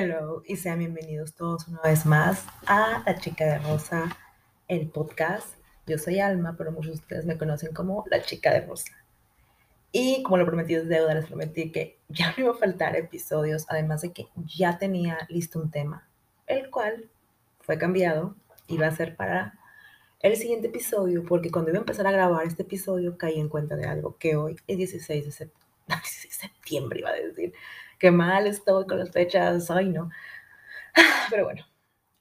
Hello y sean bienvenidos todos una vez más a La Chica de Rosa, el podcast. Yo soy Alma, pero muchos de ustedes me conocen como La Chica de Rosa. Y como lo prometí es deuda, les prometí que ya no iba a faltar episodios, además de que ya tenía listo un tema, el cual fue cambiado, iba a ser para el siguiente episodio, porque cuando iba a empezar a grabar este episodio caí en cuenta de algo, que hoy es 16 de septiembre, 16 de septiembre iba a decir, qué mal estoy con las fechas, ay no. Pero bueno,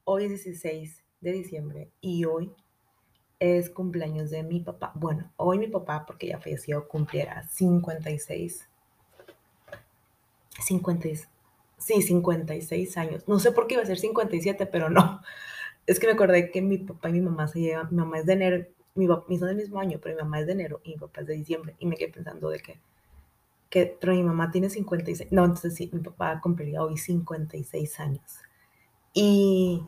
hoy es 16 de diciembre y hoy es cumpleaños de mi papá. Bueno, hoy mi papá, porque ya falleció, cumpliera 56. 50, sí, 56 años. No sé por qué iba a ser 57, pero no. Es que me acordé que mi papá y mi mamá se llevan, mi mamá es de enero, mi, mi son del mismo año, pero mi mamá es de enero y mi papá es de diciembre. Y me quedé pensando de que que mi mamá tiene 56, no, entonces sí, mi papá cumpliría hoy 56 años. Y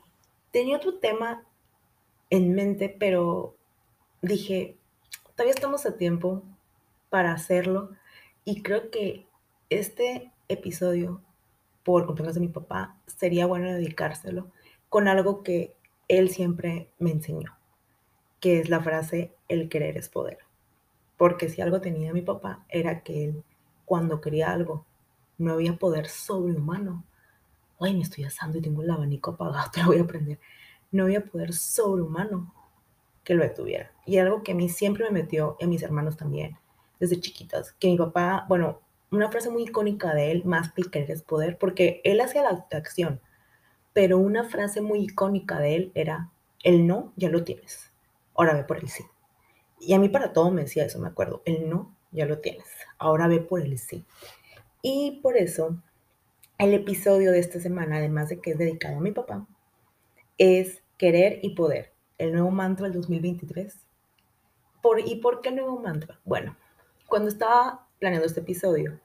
tenía otro tema en mente, pero dije, todavía estamos a tiempo para hacerlo y creo que este episodio por cumpleaños de mi papá sería bueno dedicárselo con algo que él siempre me enseñó, que es la frase el querer es poder. Porque si algo tenía mi papá era que él cuando quería algo. No había poder sobrehumano. Ay, me estoy asando y tengo el abanico apagado, te lo voy a prender. No había poder sobrehumano que lo detuviera. Y algo que a mí siempre me metió, a mis hermanos también, desde chiquitas, que mi papá, bueno, una frase muy icónica de él, más que querer es poder, porque él hacía la acción, pero una frase muy icónica de él era, el no ya lo tienes, ahora ve por el sí. Y a mí para todo me decía eso, me acuerdo, el no ya lo tienes. Ahora ve por el sí. Y por eso, el episodio de esta semana, además de que es dedicado a mi papá, es Querer y Poder, el nuevo mantra del 2023. Por, ¿Y por qué el nuevo mantra? Bueno, cuando estaba planeando este episodio,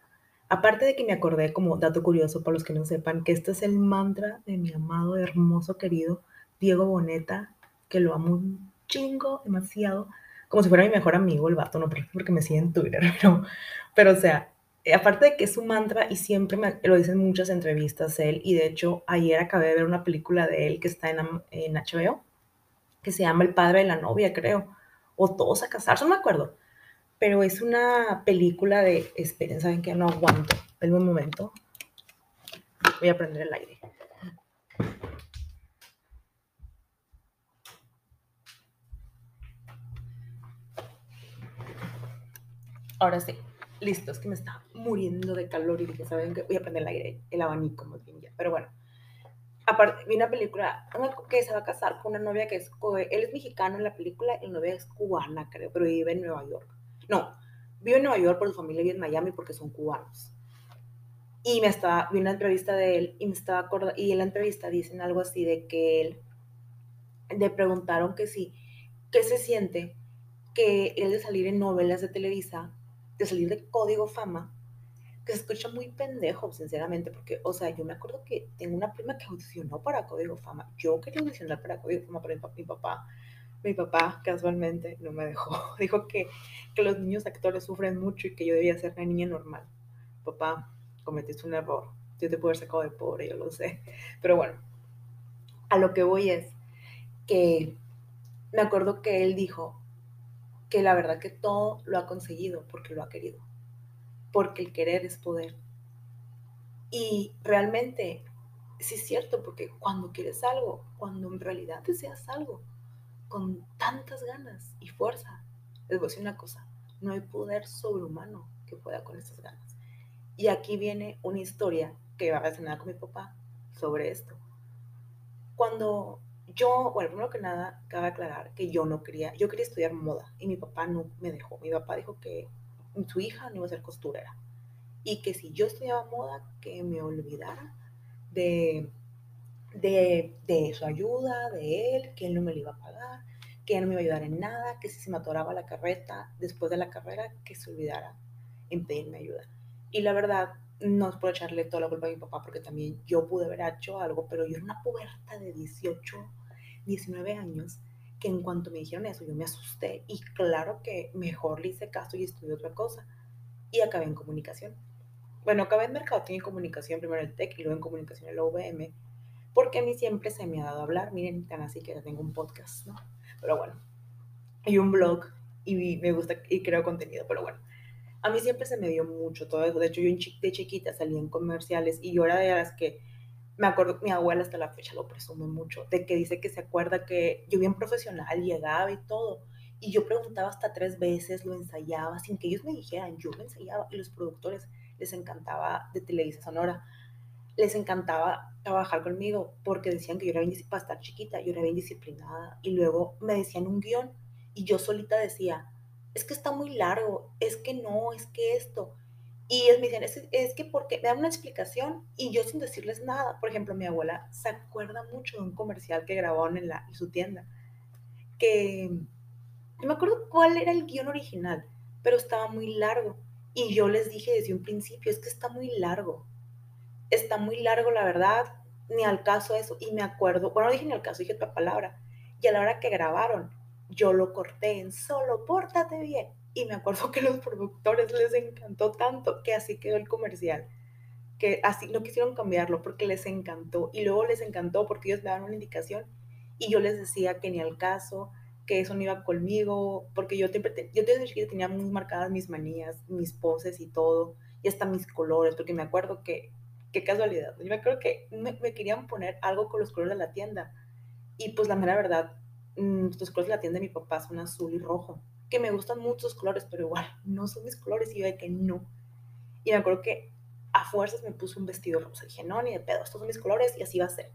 aparte de que me acordé como dato curioso para los que no sepan, que este es el mantra de mi amado, hermoso, querido Diego Boneta, que lo amo un chingo, demasiado como si fuera mi mejor amigo el vato, no porque me sigue en Twitter, pero, pero o sea, aparte de que es un mantra y siempre me, lo dicen en muchas entrevistas él, y de hecho ayer acabé de ver una película de él que está en, en HBO, que se llama El padre de la novia, creo, o Todos a casarse, no me acuerdo, pero es una película de, esperen, saben que no aguanto, el momento, voy a prender el aire. Ahora sí, listo, es que me está muriendo de calor y dije, ¿saben qué? Voy a prender el aire, el abanico más bien ya. Pero bueno, aparte, vi una película, que se va a casar con una novia que es, él es mexicano en la película y la novia es cubana, creo, pero vive en Nueva York. No, vive en Nueva York, pero su familia vive en Miami porque son cubanos. Y me estaba, vi una entrevista de él y me estaba acordando, y en la entrevista dicen algo así de que él, le preguntaron que sí, ¿qué se siente que él de salir en novelas de Televisa salir de Código Fama, que se escucha muy pendejo, sinceramente, porque, o sea, yo me acuerdo que tengo una prima que audicionó para Código Fama. Yo quería audicionar para Código Fama, pero mi papá, mi papá casualmente no me dejó. Dijo que, que los niños actores sufren mucho y que yo debía ser una niña normal. Papá, cometiste un error. Yo te puedo haber sacado de pobre, yo lo sé. Pero bueno, a lo que voy es que me acuerdo que él dijo, que la verdad que todo lo ha conseguido porque lo ha querido, porque el querer es poder. Y realmente sí es cierto, porque cuando quieres algo, cuando en realidad deseas algo, con tantas ganas y fuerza, les voy a decir una cosa, no hay poder sobrehumano que pueda con esas ganas. Y aquí viene una historia que va a relacionar con mi papá sobre esto. Cuando yo, bueno, primero que nada, cabe aclarar que yo no quería, yo quería estudiar moda y mi papá no me dejó. Mi papá dijo que su hija no iba a ser costurera y que si yo estudiaba moda, que me olvidara de, de, de su ayuda, de él, que él no me lo iba a pagar, que él no me iba a ayudar en nada, que si se me atoraba la carreta después de la carrera, que se olvidara en pedirme ayuda. Y la verdad, no es por echarle toda la culpa a mi papá, porque también yo pude haber hecho algo, pero yo era una puberta de 18 19 años, que en cuanto me dijeron eso, yo me asusté y claro que mejor le hice caso y estudié otra cosa y acabé en comunicación. bueno, acabé en Mercadotecnia y Comunicación, primero el TEC y luego en Comunicación en la porque a mí siempre se me ha dado hablar, miren, tan así que tengo un podcast, ¿no? Pero bueno, y un blog y me gusta y creo contenido, pero bueno, a mí siempre se me dio mucho todo. De hecho, yo de chiquita salía en comerciales y yo era de las que me acuerdo, mi abuela hasta la fecha lo presume mucho, de que dice que se acuerda que yo bien profesional llegaba y todo. Y yo preguntaba hasta tres veces, lo ensayaba sin que ellos me dijeran, yo lo ensayaba y los productores les encantaba de Televisa Sonora, les encantaba trabajar conmigo porque decían que yo era bien, para estar chiquita, yo era bien disciplinada y luego me decían un guion y yo solita decía, es que está muy largo, es que no, es que esto. Y ellos me dicen, es, es, que porque me dan una explicación y yo sin decirles nada. Por ejemplo, mi abuela se acuerda mucho de un comercial que grabaron en, la, en su tienda, que no me acuerdo cuál era el guion original, pero estaba muy largo. Y yo les dije desde un principio, es que está muy largo. Está muy largo, la verdad, ni al caso eso. Y me acuerdo, bueno, no dije ni al caso, dije otra palabra. Y a la hora que grabaron, yo lo corté en solo, pórtate bien. Y me acuerdo que los productores les encantó tanto que así quedó el comercial. Que así no quisieron cambiarlo porque les encantó. Y luego les encantó porque ellos me daban una indicación y yo les decía que ni al caso, que eso no iba conmigo, porque yo, siempre, yo desde chiquita tenía muy marcadas mis manías, mis poses y todo, y hasta mis colores, porque me acuerdo que, qué casualidad, yo me acuerdo que me, me, querían poner algo con los colores de la tienda, y pues la mera verdad, los colores de la tienda de mi papá son azul y rojo, que me gustan muchos colores, pero igual no son mis colores y yo de que no. Y me acuerdo que a fuerzas me puse un vestido rosa. Dije, no, ni de pedo, estos son mis colores y así va a ser.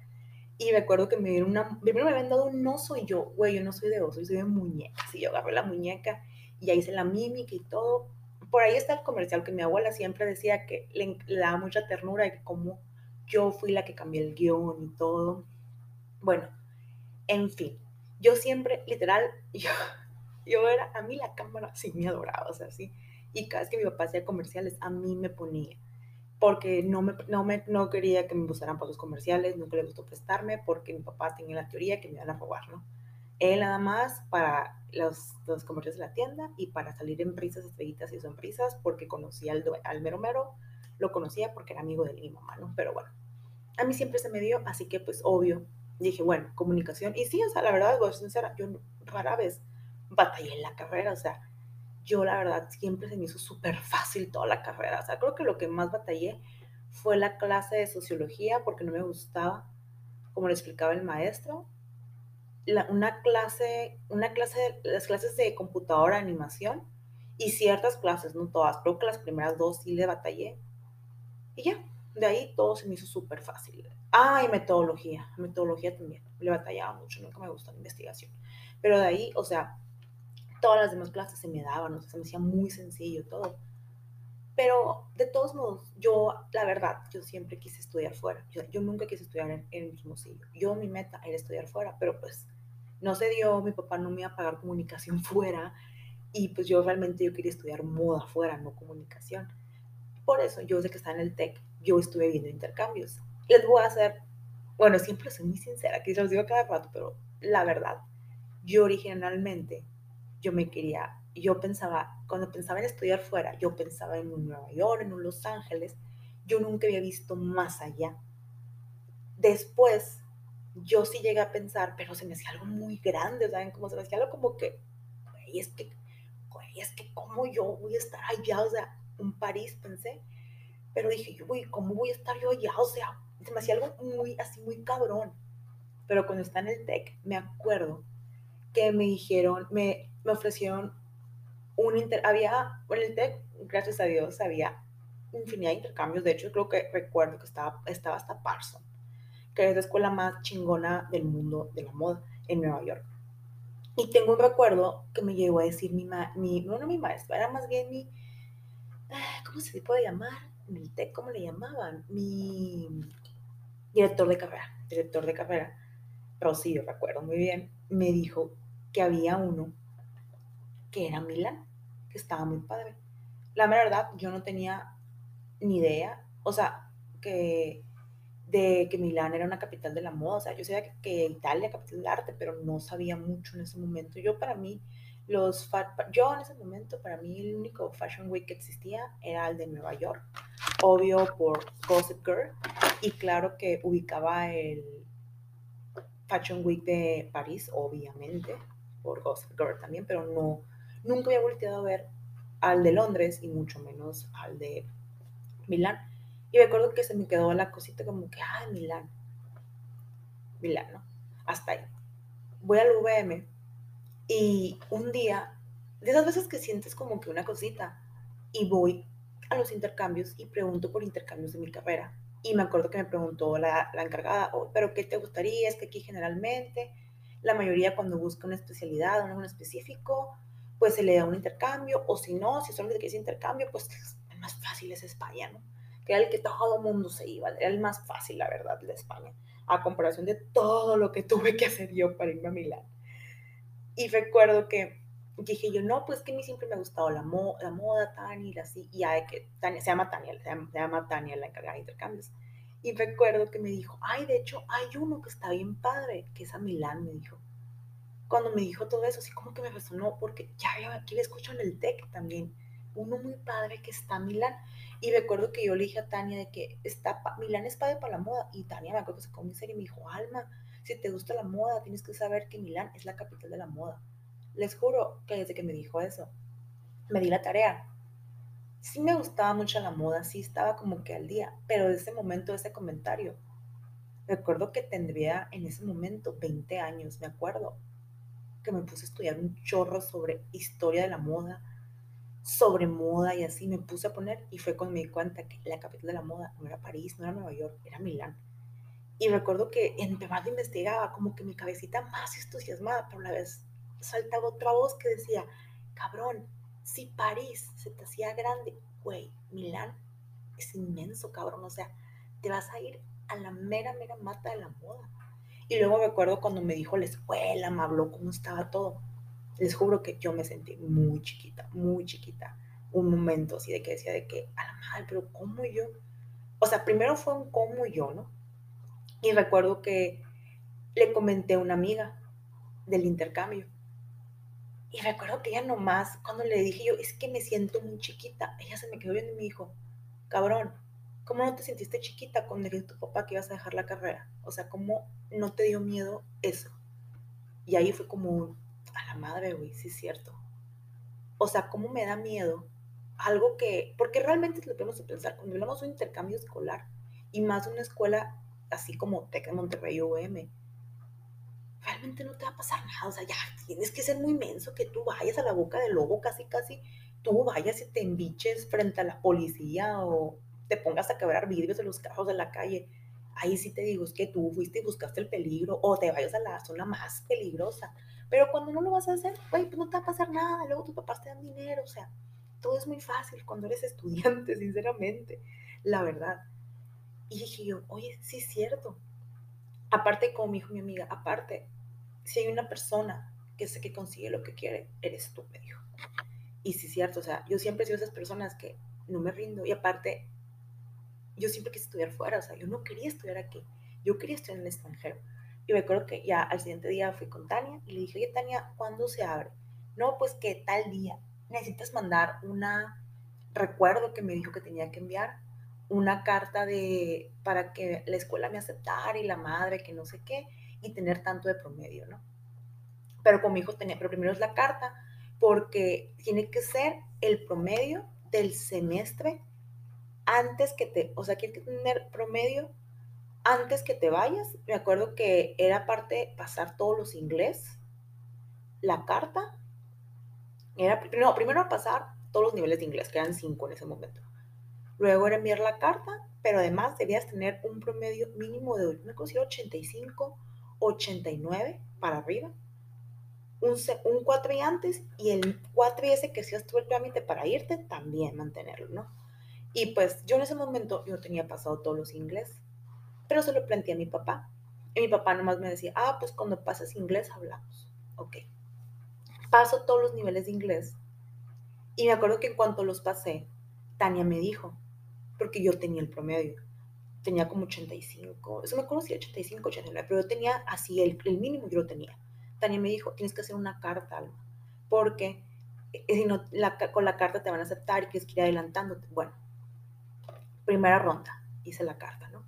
Y me acuerdo que me dieron una, primero me habían dado un oso y yo, güey, yo no soy de oso, yo soy de muñecas. Y yo agarré la muñeca y ahí hice la mímica y todo. Por ahí está el comercial que mi abuela siempre decía que le, le daba mucha ternura y que como yo fui la que cambié el guion y todo. Bueno, en fin, yo siempre, literal, yo, yo era, a mí la cámara sí me adoraba, o sea, sí. Y cada vez que mi papá hacía comerciales, a mí me ponía. Porque no, me, no, me, no quería que me gustaran para los comerciales, nunca le gustó prestarme, porque mi papá tenía la teoría que me iban a robar, ¿no? Él nada más para los, los comerciales de la tienda y para salir en prisas, estrellitas y sonrisas, porque conocía al, al mero mero, lo conocía porque era amigo de mi mamá, ¿no? Pero bueno, a mí siempre se me dio, así que pues obvio, dije, bueno, comunicación. Y sí, o sea, la verdad, voy a ser sincera, yo rara vez batallé en la carrera, o sea, yo la verdad siempre se me hizo súper fácil toda la carrera. O sea, creo que lo que más batallé fue la clase de sociología porque no me gustaba, como le explicaba el maestro. La, una clase, una clase, las clases de computadora, animación y ciertas clases, no todas, creo que las primeras dos sí le batallé. Y ya, de ahí todo se me hizo súper fácil. Ah, y metodología. Metodología también. Le batallaba mucho, nunca me gustó la investigación. Pero de ahí, o sea, todas las demás clases se me daban, o sea, se me hacía muy sencillo todo. Pero de todos modos, yo, la verdad, yo siempre quise estudiar fuera. Yo, yo nunca quise estudiar en, en Hermosillo. Yo, mi meta era estudiar fuera, pero pues no se dio, mi papá no me iba a pagar comunicación fuera. Y pues yo realmente yo quería estudiar moda fuera, no comunicación. Por eso, yo sé que está en el TEC, yo estuve viendo intercambios les voy a hacer, bueno, siempre soy muy sincera, que se los digo cada rato, pero la verdad, yo originalmente, yo me quería, yo pensaba, cuando pensaba en estudiar fuera, yo pensaba en un Nueva York, en un Los Ángeles, yo nunca había visto más allá. Después, yo sí llegué a pensar, pero se me hacía algo muy grande, ¿saben? Como se me hacía algo como que, güey, es que, güey, es que, ¿cómo yo voy a estar allá? O sea, un París, pensé. Pero dije, güey, ¿cómo voy a estar yo allá? O sea, se me hacía algo muy, así, muy cabrón. Pero cuando está en el TEC, me acuerdo que me dijeron, me, me ofrecieron un inter, había, en el TEC, gracias a Dios, había infinidad de intercambios. De hecho, creo que recuerdo que estaba, estaba hasta Parson, que es la escuela más chingona del mundo de la moda en Nueva York. Y tengo un recuerdo que me llegó a decir mi, ma, mi no, no mi maestra, era más bien mi, ah, ¿cómo se puede llamar? En el TEC, ¿cómo le llamaban? Mi, director de carrera, director de carrera, Rocío, recuerdo muy bien, me dijo que había uno que era Milán, que estaba muy padre. La verdad, yo no tenía ni idea, o sea, que de que Milán era una capital de la moda, o sea, yo sabía que, que Italia capital del arte, pero no sabía mucho en ese momento. Yo para mí, Los yo en ese momento, para mí, el único Fashion Week que existía era el de Nueva York, obvio por Gossip Girl, y claro que ubicaba el Fashion Week de París, obviamente, por Gossip Girl también, pero no, nunca había volteado a ver al de Londres y mucho menos al de Milán. Y me acuerdo que se me quedó la cosita como que, ah, Milán. Milán, ¿no? Hasta ahí. Voy al VM y un día, de esas veces que sientes como que una cosita, y voy a los intercambios y pregunto por intercambios de mi carrera. Y me acuerdo que me preguntó la, la encargada, oh, pero ¿qué te gustaría? Es que aquí generalmente la mayoría cuando busca una especialidad o algo específico, pues se le da un intercambio, o si no, si solo ese intercambio, pues el más fácil es España, ¿no? Que era el que todo el mundo se iba, era el más fácil, la verdad, de España, a comparación de todo lo que tuve que hacer yo para irme a Milán. Y recuerdo que dije yo, no, pues que a mí siempre me ha gustado la, la moda, Tania, así, y que, Tania, se llama Tania, se llama, se llama Tania la encargada de intercambios. Y recuerdo que me dijo, ay, de hecho, hay uno que está bien padre, que es a Milán, me dijo. Cuando me dijo todo eso, así como que me resonó, porque ya, ya aquí le escucho en el TEC también, uno muy padre que está a Milán. Y recuerdo que yo le dije a Tania de que está, Milán es padre para la moda, y Tania me acuerdo que se comió y me dijo, Alma, si te gusta la moda, tienes que saber que Milán es la capital de la moda. Les juro que desde que me dijo eso, me di la tarea. Sí me gustaba mucho la moda, sí estaba como que al día, pero ese momento, ese comentario, recuerdo que tendría en ese momento 20 años, me acuerdo, que me puse a estudiar un chorro sobre historia de la moda, sobre moda y así me puse a poner y fue cuando me di cuenta que la capital de la moda no era París, no era Nueva York, era Milán. Y recuerdo que entre más investigaba, como que mi cabecita más entusiasmada, pero la vez saltaba otra voz que decía, cabrón, si París se te hacía grande, güey, Milán es inmenso, cabrón, o sea, te vas a ir a la mera, mera mata de la moda. Y luego me acuerdo cuando me dijo la escuela, me habló cómo estaba todo. Les juro que yo me sentí muy chiquita, muy chiquita. Un momento así de que decía de que, a la madre, pero ¿cómo yo? O sea, primero fue un cómo yo, ¿no? Y recuerdo que le comenté a una amiga del intercambio. Y recuerdo que ella nomás, cuando le dije yo, es que me siento muy chiquita, ella se me quedó viendo y me dijo, cabrón, ¿cómo no te sentiste chiquita cuando le tu papá que ibas a dejar la carrera? O sea, ¿cómo no te dio miedo eso? Y ahí fue como, a la madre, güey, sí es cierto. O sea, ¿cómo me da miedo? Algo que, porque realmente lo tenemos que pensar, cuando hablamos de un intercambio escolar, y más de una escuela así como Tec de Monterrey UM, realmente no te va a pasar nada. O sea, ya tienes que ser muy menso que tú vayas a la boca del lobo casi, casi, tú vayas y te embiches frente a la policía o te pongas a quebrar vidrios de los carros de la calle. Ahí sí te digo, es que tú fuiste y buscaste el peligro o te vayas a la zona más peligrosa. Pero cuando no lo vas a hacer, güey, pues no te va a pasar nada. Luego tus papás te dan dinero. O sea, todo es muy fácil cuando eres estudiante, sinceramente. La verdad. Y dije yo, oye, sí es cierto. Aparte, como me dijo mi amiga, aparte, si hay una persona que sé que consigue lo que quiere, eres tú, me dijo. Y sí cierto, o sea, yo siempre he sido esas personas que no me rindo. Y aparte, yo siempre quise estudiar fuera, o sea, yo no quería estudiar aquí, yo quería estudiar en el extranjero. Y me acuerdo que ya al siguiente día fui con Tania y le dije, oye, Tania, ¿cuándo se abre? No, pues que tal día necesitas mandar una recuerdo que me dijo que tenía que enviar una carta de, para que la escuela me aceptara y la madre, que no sé qué, y tener tanto de promedio, ¿no? Pero con mi hijo tenía, pero primero es la carta, porque tiene que ser el promedio del semestre antes que te, o sea, tiene que tener promedio antes que te vayas. Me acuerdo que era parte pasar todos los inglés, la carta, era, no, primero pasar todos los niveles de inglés, que eran cinco en ese momento. Luego era enviar la carta, pero además debías tener un promedio mínimo de, me considero 85, 89 para arriba. Un, un 4 y antes y el 4 y ese que si tú el trámite para irte, también mantenerlo, ¿no? Y pues yo en ese momento yo tenía pasado todos los inglés, pero se lo planteé a mi papá. Y mi papá nomás me decía, ah, pues cuando pases inglés hablamos. Ok. Paso todos los niveles de inglés. Y me acuerdo que en cuanto los pasé, Tania me dijo, porque yo tenía el promedio. Tenía como 85, eso me si 85, 89, pero yo tenía así, el, el mínimo yo lo tenía. Tania me dijo, tienes que hacer una carta, Alma, porque eh, si no, con la carta te van a aceptar y quieres que ir adelantándote. Bueno, primera ronda, hice la carta, ¿no?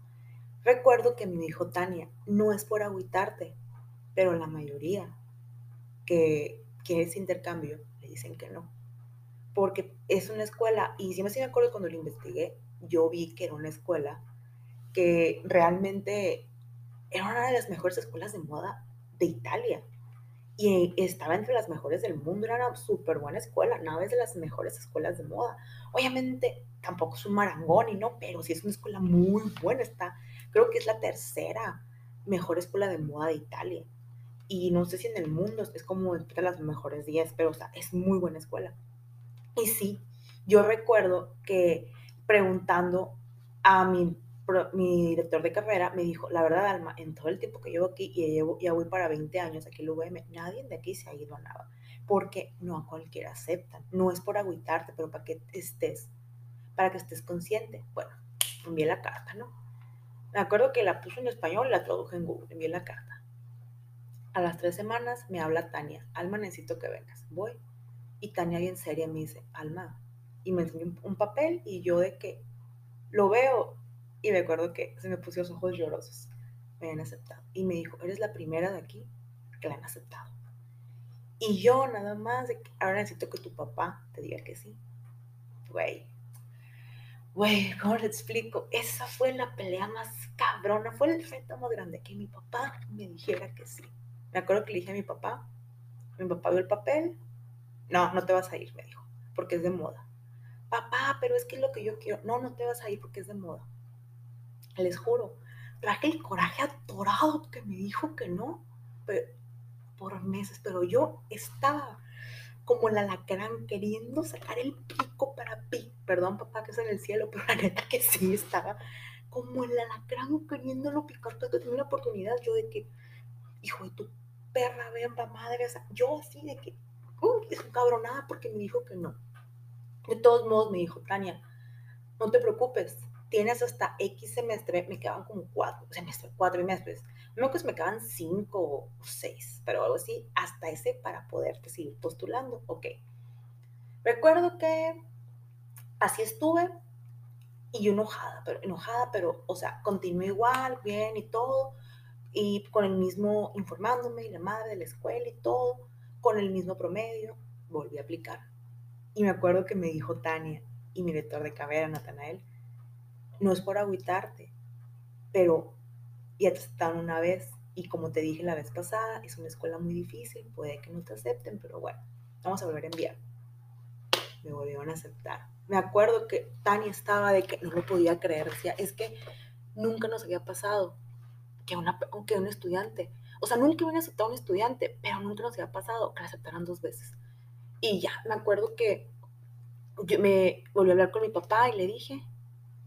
Recuerdo que me dijo Tania, no es por agüitarte, pero la mayoría que quiere ese intercambio le dicen que no. Porque es una escuela, y si me acuerdo cuando lo investigué, yo vi que era una escuela que realmente era una de las mejores escuelas de moda de Italia. Y estaba entre las mejores del mundo, era una súper buena escuela, nada de las mejores escuelas de moda. Obviamente tampoco es un marangón y no, pero sí es una escuela muy buena, está, creo que es la tercera mejor escuela de moda de Italia. Y no sé si en el mundo es como entre las mejores 10, pero o sea, es muy buena escuela. Y sí, yo recuerdo que preguntando a mi, mi director de carrera, me dijo, la verdad, Alma, en todo el tiempo que llevo aquí, y llevo, ya voy para 20 años aquí en el UVM, nadie de aquí se ha ido a nada, porque no a cualquiera aceptan. No es por agüitarte, pero para que estés, para que estés consciente. Bueno, envié la carta, ¿no? Me acuerdo que la puse en español la traduje en Google, envié la carta. A las tres semanas me habla Tania, Alma, necesito que vengas. Voy. Y Tania bien seria me dice, Alma, y me enseñó un, papel y yo de que lo veo y me acuerdo que se me puso los ojos llorosos. Me habían aceptado. Y me dijo, eres la primera de aquí que la han aceptado. Y yo nada más, ahora necesito que tu papá te diga que sí. Güey, güey, ¿cómo le explico? Esa fue la pelea más cabrona, fue el reto más grande, que mi papá me dijera que sí. Me acuerdo que le dije a mi papá, mi papá vio el papel, no, no te vas a ir, me dijo, porque es de moda papá, pero es que es lo que yo quiero. No, no te vas a ir porque es de moda. Les juro, traje el coraje atorado que me dijo que no por meses, pero yo estaba como el alacrán queriendo sacar el pico para pi. Perdón, papá, que es en el cielo, pero la neta que sí estaba como el alacrán queriéndolo picar. Entonces tenía una oportunidad yo de que, hijo de tu perra, vemba madre, yo así de que, uy, es cabronada porque me dijo que no. De todos modos, me dijo Tania, no te preocupes, tienes hasta X semestre, me quedaban como cuatro semestres, cuatro semestres. No que me quedaban cinco o seis, pero algo así, hasta ese para poderte seguir postulando. Ok. Recuerdo que así estuve y yo enojada, pero enojada, pero, o sea, continué igual, bien y todo, y con el mismo informándome y la madre de la escuela y todo, con el mismo promedio, volví a aplicar. Y me acuerdo que me dijo Tania y mi lector de cabera, Natanael, no es por agüitarte, pero ya te aceptaron una vez y como te dije la vez pasada, es una escuela muy difícil, puede que no te acepten, pero bueno, vamos a volver a enviar. Me volvieron a aceptar. Me acuerdo que Tania estaba de que no lo podía creer, decía, es que nunca nos había pasado que, una, que un estudiante, o sea, nunca habían aceptado a un estudiante, pero nunca nos había pasado que la aceptaran dos veces. Y ya, me acuerdo que yo me volví a hablar con mi papá y le dije,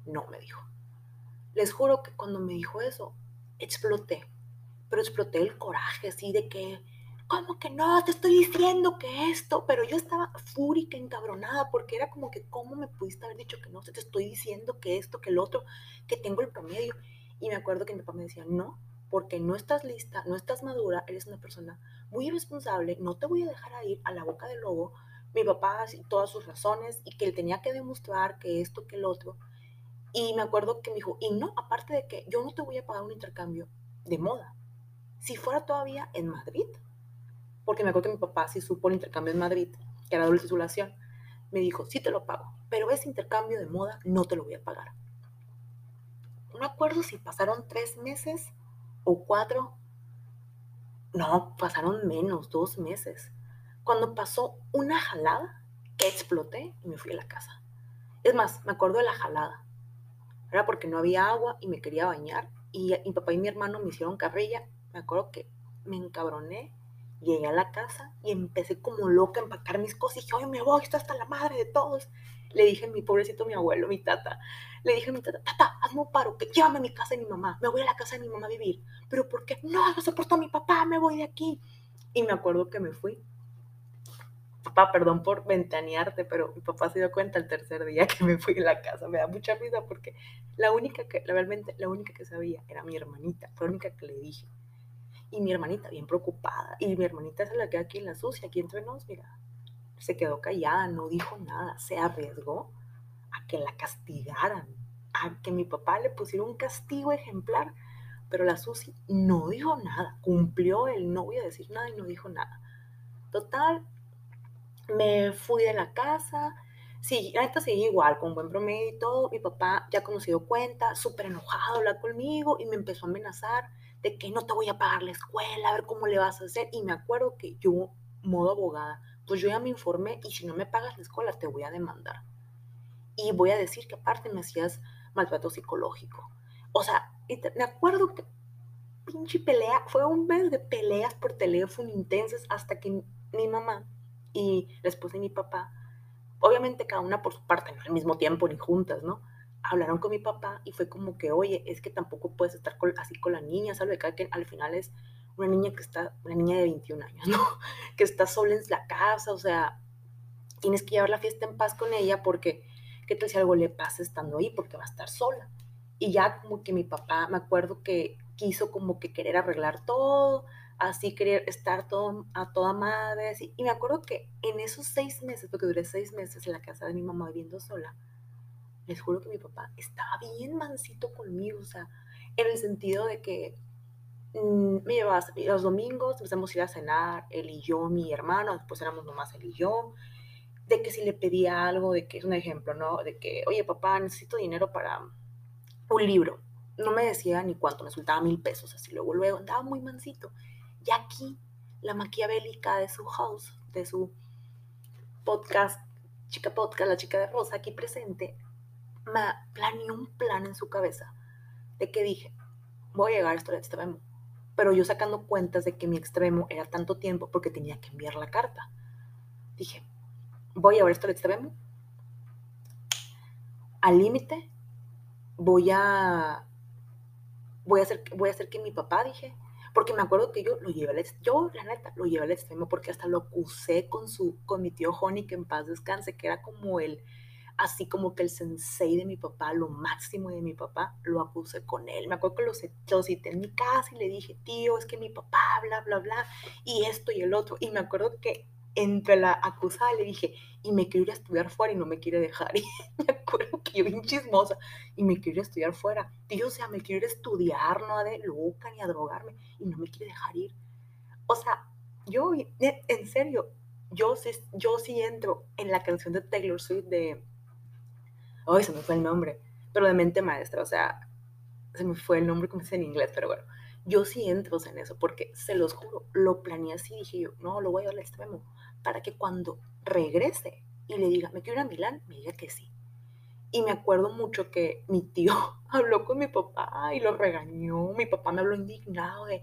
no, me dijo. Les juro que cuando me dijo eso, exploté. Pero exploté el coraje, así de que, ¿cómo que no? Te estoy diciendo que esto. Pero yo estaba fúrica, encabronada, porque era como que, ¿cómo me pudiste haber dicho que no? Te estoy diciendo que esto, que el otro, que tengo el promedio. Y me acuerdo que mi papá me decía, no, porque no estás lista, no estás madura, eres una persona muy irresponsable, no te voy a dejar ir a la boca del lobo. Mi papá, todas sus razones, y que él tenía que demostrar que esto, que el otro. Y me acuerdo que me dijo, y no, aparte de que yo no te voy a pagar un intercambio de moda. Si fuera todavía en Madrid, porque me acuerdo que mi papá sí supo el intercambio en Madrid, que era doble titulación, me dijo, sí te lo pago, pero ese intercambio de moda no te lo voy a pagar. No me acuerdo si pasaron tres meses o cuatro, no, pasaron menos, dos meses. Cuando pasó una jalada, que exploté y me fui a la casa. Es más, me acuerdo de la jalada. Era porque no había agua y me quería bañar. Y mi papá y mi hermano me hicieron carrilla. Me acuerdo que me encabroné, llegué a la casa y empecé como loca a empacar mis cosas. Y dije, oye, me voy, esto hasta la madre de todos le dije a mi pobrecito, mi abuelo, mi tata, le dije a mi tata, tata, hazme un paro, que llévame a mi casa de mi mamá, me voy a la casa de mi mamá a vivir. Pero ¿por qué? No, no soporto a mi papá, me voy de aquí. Y me acuerdo que me fui. Papá, perdón por ventanearte, pero mi papá se dio cuenta el tercer día que me fui de la casa. Me da mucha risa porque la única que, realmente, la única que sabía era mi hermanita, fue la única que le dije. Y mi hermanita bien preocupada. Y mi hermanita se la queda aquí en la sucia, aquí entre nos, mira, se quedó callada, no dijo nada, se arriesgó a que la castigaran, a que mi papá le pusiera un castigo ejemplar, pero la Susi no dijo nada, cumplió el no voy a decir nada y no dijo nada. Total, me fui de la casa, sí, la neta seguí igual, con buen promedio y todo, mi papá ya conocido cuenta, súper enojado, habla conmigo y me empezó a amenazar de que no te voy a pagar la escuela, a ver cómo le vas a hacer, y me acuerdo que yo, modo abogada, pues yo ya me informé y si no me pagas la escuela te voy a demandar. Y voy a decir que aparte me hacías maltrato psicológico. O sea, me acuerdo que pinche pelea, fue un mes de peleas por teléfono intensas hasta que mi mamá y la esposa de mi papá, obviamente cada una por su parte, no al mismo tiempo ni juntas, ¿no? Hablaron con mi papá y fue como que, oye, es que tampoco puedes estar así con la niña, ¿sabes? Que al final es una niña que está, una niña de 21 años, ¿no? Que está sola en la casa, o sea, tienes que llevar la fiesta en paz con ella porque, ¿qué tal si algo le pasa estando ahí? Porque va a estar sola. Y ya como que mi papá, me acuerdo que quiso como que querer arreglar todo, así querer estar todo, a toda madre, así. Y me acuerdo que en esos seis meses, porque duré seis meses en la casa de mi mamá viviendo sola, les juro que mi papá estaba bien mansito conmigo, o sea, en el sentido de que Mm, me llevaba los domingos, empezamos a ir a cenar, él y yo, mi hermano, después éramos nomás él y yo, de que si le pedía algo, de que es un ejemplo, ¿no? De que, oye, papá, necesito dinero para un libro. No me decía ni cuánto, me soltaba mil pesos, así luego, luego, andaba muy mansito. Y aquí, la maquiavélica de su house, de su podcast, chica podcast, la chica de Rosa, aquí presente, me planeó un plan en su cabeza de que dije, voy a llegar a esto de extremo pero yo sacando cuentas de que mi extremo era tanto tiempo porque tenía que enviar la carta. Dije, voy a ver esto al extremo, al límite, voy a, voy a, hacer, voy a hacer que mi papá, dije, porque me acuerdo que yo lo llevé al yo la neta lo llevé al extremo porque hasta lo acusé con su con mi tío Honey que en paz descanse que era como el así como que el sensei de mi papá, lo máximo de mi papá, lo acusé con él. Me acuerdo que lo, cité en mi casa y le dije, tío, es que mi papá, bla, bla, bla, y esto y el otro. Y me acuerdo que entre la acusada le dije, y me quiero ir a estudiar fuera y no me quiere dejar. Y me acuerdo que yo bien chismosa, y me quiero ir a estudiar fuera. Tío, o sea, me quiero ir a estudiar, no a de loca ni a drogarme, y no me quiere dejar ir. O sea, yo, en serio, yo sí, yo sí entro en la canción de Taylor Swift de Ay, se me fue el nombre, pero de mente maestra, o sea, se me fue el nombre como dice en inglés, pero bueno, yo sí entro en eso, porque se los juro, lo planeé así, dije yo, no, lo voy a dar al extremo, para que cuando regrese y le diga, me quiero ir a Milán, me diga que sí. Y me acuerdo mucho que mi tío habló con mi papá y lo regañó. Mi papá me habló indignado de,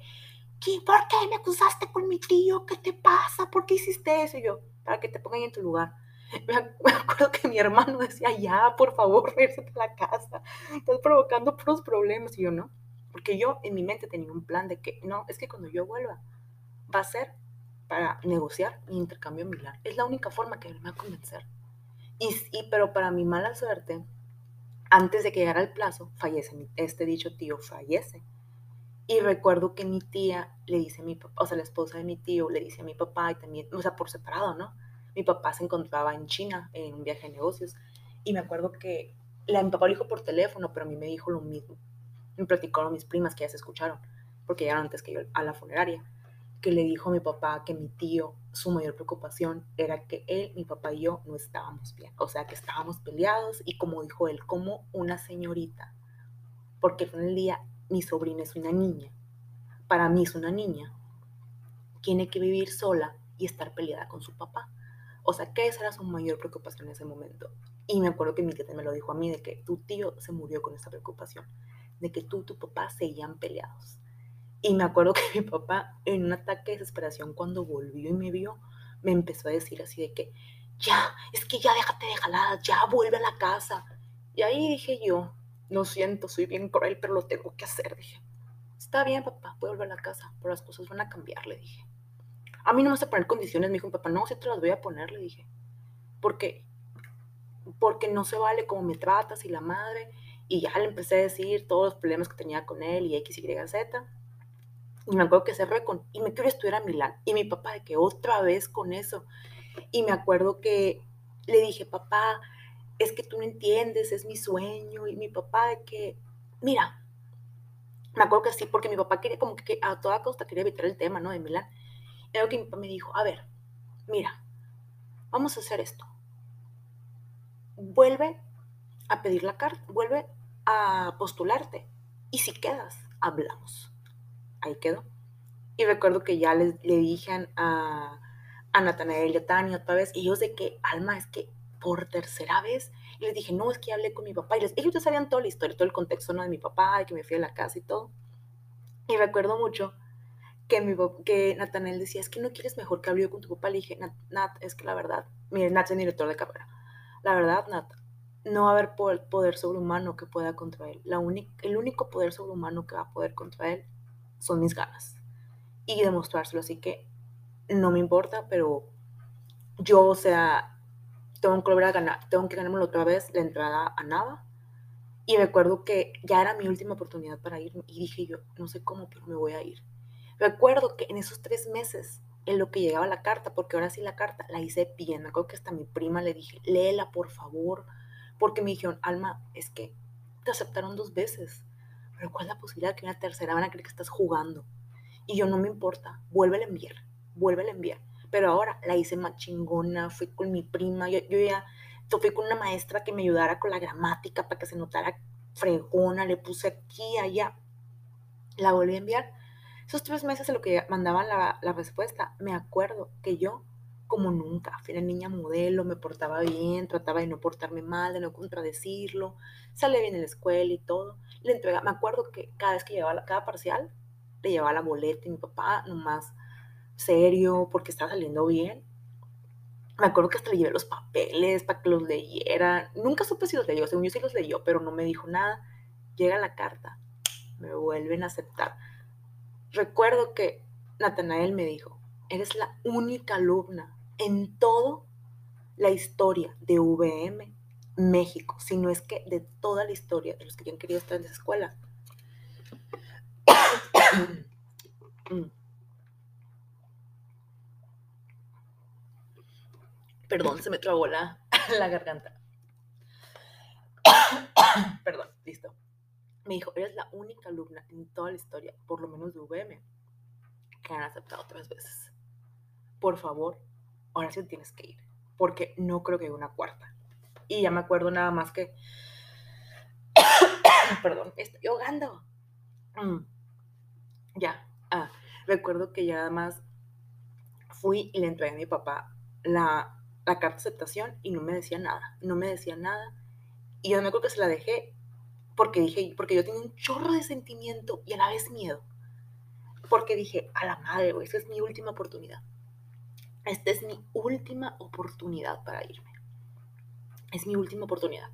¿qué? ¿Por qué me acusaste con mi tío? ¿Qué te pasa? ¿Por qué hiciste eso? Y yo, para que te pongan en tu lugar. Me acuerdo que mi hermano decía, ya, por favor, regresate a la casa. Estás provocando puros problemas. Y yo, no. Porque yo en mi mente tenía un plan de que, no, es que cuando yo vuelva, va a ser para negociar mi intercambio Milán. Es la única forma que me va a convencer. Y, y, pero para mi mala suerte, antes de que llegara el plazo, fallece. Este dicho tío fallece. Y recuerdo que mi tía le dice a mi papá, o sea, la esposa de mi tío le dice a mi papá y también, o sea, por separado, ¿no? mi papá se encontraba en China en un viaje de negocios y me acuerdo que la, mi papá lo dijo por teléfono, pero a mí me dijo lo mismo. Me platicaron mis primas que ya se escucharon, porque llegaron antes que yo a la funeraria, que le dijo a mi papá que mi tío, su mayor preocupación era que él, mi papá y yo no estábamos bien, o sea, que estábamos peleados y como dijo él, como una señorita, porque en el día mi sobrina es una niña, para mí es una niña, tiene que vivir sola y estar peleada con su papá. O sea, que esa era su mayor preocupación en ese momento. Y me acuerdo que mi tía me lo dijo a mí, de que tu tío se murió con esa preocupación, de que tú y tu papá seguían peleados. Y me acuerdo que mi papá, en un ataque de desesperación, cuando volvió y me vio, me empezó a decir así de que, ya, es que ya déjate de jaladas, ya vuelve a la casa. Y ahí dije yo, lo siento, soy bien cruel, pero lo tengo que hacer, dije. Está bien, papá, vuelve a la casa, pero las cosas van a cambiar, le dije. A mí no me vas a poner condiciones, me dijo mi papá, no, si te las voy a poner, le dije. Porque, porque no se vale cómo me tratas y la madre. Y ya le empecé a decir todos los problemas que tenía con él y X, Y, Z. Y me acuerdo que cerré con, y me quiero estudiar a Milán. Y mi papá de que otra vez con eso. Y me acuerdo que le dije, papá, es que tú no entiendes, es mi sueño. Y mi papá, que, mira, me acuerdo que sí, porque mi papá quería como que a toda costa quería evitar el tema, ¿no? De Milán. Y algo que mi papá me dijo, a ver, mira, vamos a hacer esto. Vuelve a pedir la carta, vuelve a postularte. Y si quedas, hablamos. Ahí quedó. Y recuerdo que ya les, le dije a, a Natanael y a Tania otra vez, y ellos de que, Alma, es que por tercera vez, y les dije, no, es que hablé con mi papá, y les, ellos ya sabían toda la historia, todo el contexto ¿no? de mi papá, de que me fui a la casa y todo. Y recuerdo mucho que, mi, que Natanael decía, es que no quieres mejor que hable yo con tu papá. Le dije, Nat, Nat es que la verdad, mire, Nat es el director de carrera. La verdad, Nat, no va a haber poder sobrehumano que pueda contra él. El único poder sobrehumano que va a poder contra él son mis ganas. Y demostrárselo. Así que no me importa, pero yo, o sea, tengo que volver a ganar, tengo que ganarme otra vez la entrada a Nava. Y recuerdo que ya era mi última oportunidad para irme. Y dije yo, no sé cómo, pero me voy a ir. Recuerdo que en esos tres meses, en lo que llegaba la carta, porque ahora sí la carta la hice bien. Me acuerdo que hasta mi prima le dije, léela por favor porque me dijeron, Alma, es que te aceptaron dos veces, pero ¿cuál es la posibilidad de que una tercera van a creer que estás jugando? Y yo no me importa, vuelve a enviar, vuelve a enviar. Pero ahora la hice más chingona, fui con mi prima, yo, yo ya fui con una maestra que me ayudara con la gramática para que se notara fregona, le puse aquí, allá, la volví a enviar. Esos tres meses en lo que mandaban la, la respuesta, me acuerdo que yo como nunca. Fui una niña modelo, me portaba bien, trataba de no portarme mal, de no contradecirlo, salía bien en la escuela y todo. Me acuerdo que cada vez que llevaba cada parcial, le llevaba la boleta y mi papá nomás serio porque estaba saliendo bien. Me acuerdo que hasta le llevé los papeles para que los leyera. Nunca supe si los leyó, según yo sí los leyó, pero no me dijo nada. Llega la carta, me vuelven a aceptar. Recuerdo que Natanael me dijo, eres la única alumna en toda la historia de VM México, si no es que de toda la historia de los que han querido estar en esa escuela. Perdón, se me trabó la, la garganta. Perdón, listo. Me dijo, eres la única alumna en toda la historia, por lo menos de VM, que han aceptado tres veces. Por favor, ahora sí tienes que ir, porque no creo que haya una cuarta. Y ya me acuerdo nada más que, perdón, estoy ahogando. Mm. Ya, ah, recuerdo que ya nada más fui y le entregué a mi papá la, la carta de aceptación y no me decía nada, no me decía nada. Y yo me acuerdo que se la dejé porque dije, porque yo tenía un chorro de sentimiento y a la vez miedo. Porque dije, a la madre, güey, esa es mi última oportunidad esta es mi última oportunidad para irme. Es mi última oportunidad.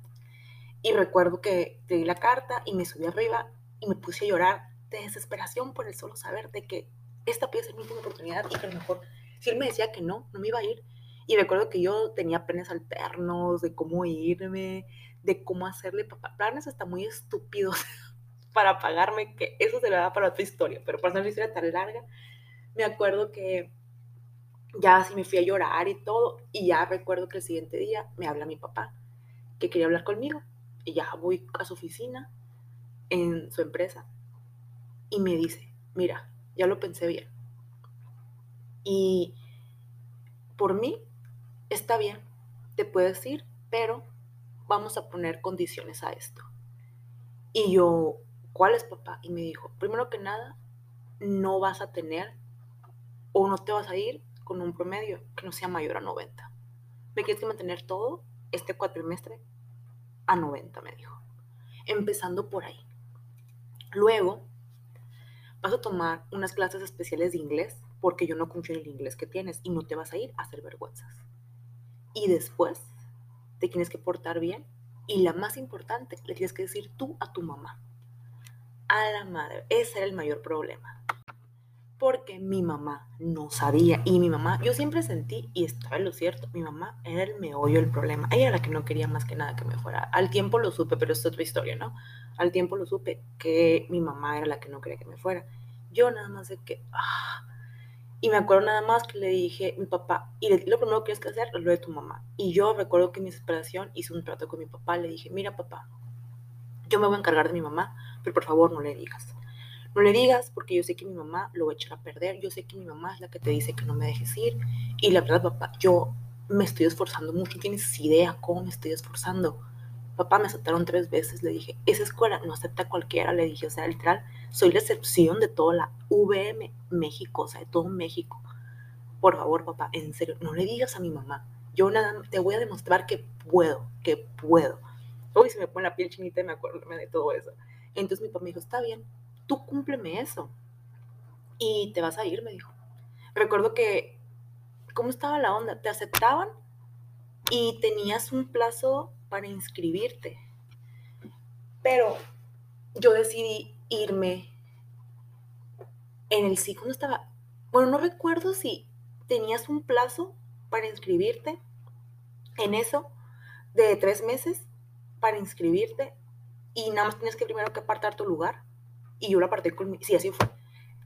Y recuerdo que di la carta y me subí arriba y me puse a llorar de desesperación por el solo saber de que esta puede ser mi última oportunidad y que a lo mejor si él me decía que no, no me iba a ir. Y recuerdo que yo tenía planes alternos de cómo irme, de cómo hacerle planes hasta muy estúpidos para pagarme, que eso se lo da para otra historia, pero para hacer una historia tan larga, me acuerdo que ya así me fui a llorar y todo, y ya recuerdo que el siguiente día me habla mi papá, que quería hablar conmigo, y ya voy a su oficina en su empresa, y me dice, mira, ya lo pensé bien, y por mí está bien, te puedes ir, pero vamos a poner condiciones a esto. Y yo, ¿cuáles, papá? Y me dijo, primero que nada, no vas a tener o no te vas a ir con un promedio que no sea mayor a 90. Me quieres que mantener todo este cuatrimestre a 90, me dijo. Empezando por ahí. Luego, vas a tomar unas clases especiales de inglés porque yo no confío en el inglés que tienes y no te vas a ir a hacer vergüenzas. Y después, te tienes que portar bien y la más importante, le tienes que decir tú a tu mamá. A la madre, ese era el mayor problema porque mi mamá no sabía. Y mi mamá, yo siempre sentí, y estaba en lo cierto, mi mamá era el meollo del problema. Ella era la que no quería más que nada que me fuera. Al tiempo lo supe, pero es otra historia, ¿no? Al tiempo lo supe que mi mamá era la que no quería que me fuera. Yo nada más de que, ah, Y me acuerdo nada más que le dije, mi papá, y lo primero que tienes que hacer es lo de tu mamá. Y yo recuerdo que en mi desesperación hice un trato con mi papá. Le dije, mira papá, yo me voy a encargar de mi mamá, pero por favor no le digas. No le digas porque yo sé que mi mamá lo va a echar a perder. Yo sé que mi mamá es la que te dice que no me dejes ir. Y la verdad, papá, yo me estoy esforzando mucho. Tienes idea cómo me estoy esforzando. Papá, me aceptaron tres veces. Le dije, esa escuela no acepta cualquiera. Le dije, o sea, literal, soy la excepción de toda la VM México, o sea, de todo México. Por favor, papá, en serio, no le digas a mi mamá. Yo nada, te voy a demostrar que puedo, que puedo. Uy, se me pone la piel chinita y me acuerdo de todo eso. Entonces mi papá me dijo, está bien, tú cúmpleme eso. Y te vas a ir, me dijo. Recuerdo que, ¿cómo estaba la onda? Te aceptaban y tenías un plazo para inscribirte. Pero yo decidí irme en el sí, ¿cómo estaba? Bueno, no recuerdo si tenías un plazo para inscribirte en eso de tres meses para inscribirte y nada más tienes que primero que apartar tu lugar y yo lo aparté con mi, sí, así fue.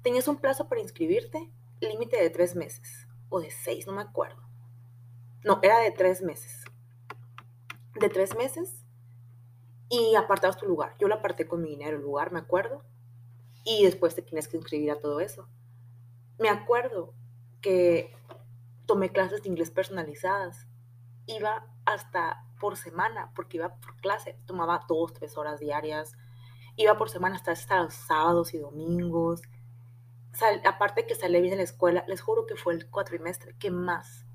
Tenías un plazo para inscribirte, límite de tres meses o de seis, no me acuerdo. No, era de tres meses. De tres meses y apartabas tu lugar. Yo lo aparté con mi dinero, el lugar, me acuerdo. Y después te tienes que inscribir a todo eso. Me acuerdo que tomé clases de inglés personalizadas. Iba hasta por semana, porque iba por clase, tomaba dos, tres horas diarias. Iba por semana hasta, hasta los sábados y domingos. aparte que salí bien de la escuela, les juro que fue el cuatrimestre que más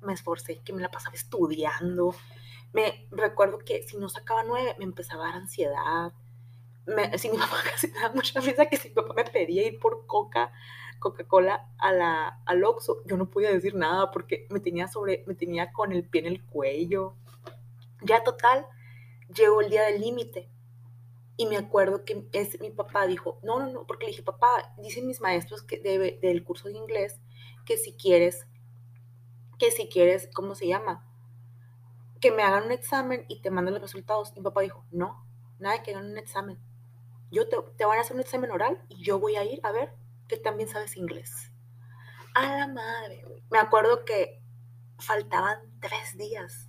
me esforcé, que me la pasaba estudiando. Me recuerdo que si no sacaba nueve, me empezaba a dar ansiedad. Me, si mi mamá casi me da mucha risa que si mi papá me pedía ir por coca, Coca-Cola a la, al Oxxo, yo no podía decir nada porque me tenía sobre, me tenía con el pie en el cuello. Ya total, llegó el día del límite. Y me acuerdo que es, mi papá dijo, no, no, no, porque le dije, papá, dicen mis maestros que debe, del curso de inglés que si quieres, que si quieres, ¿cómo se llama? Que me hagan un examen y te manden los resultados. Y mi papá dijo, no, nada de que hagan un examen. Yo te, te van a hacer un examen oral y yo voy a ir a ver que también sabes inglés. A la madre, Me acuerdo que faltaban tres días